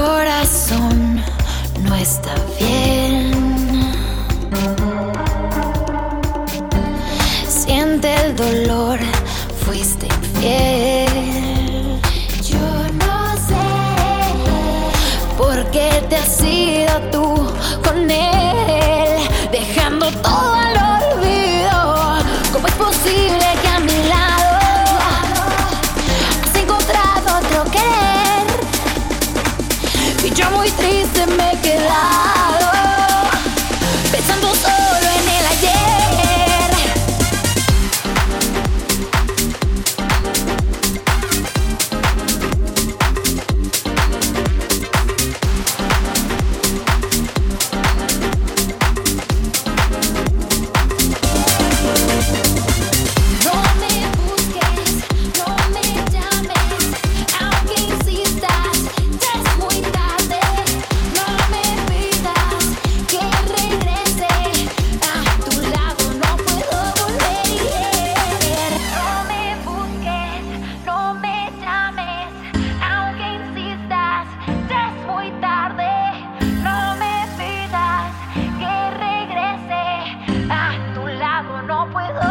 corazón no está bien. Siente el dolor, fuiste infiel. Yo no sé por qué te has ido tú. Não poesia.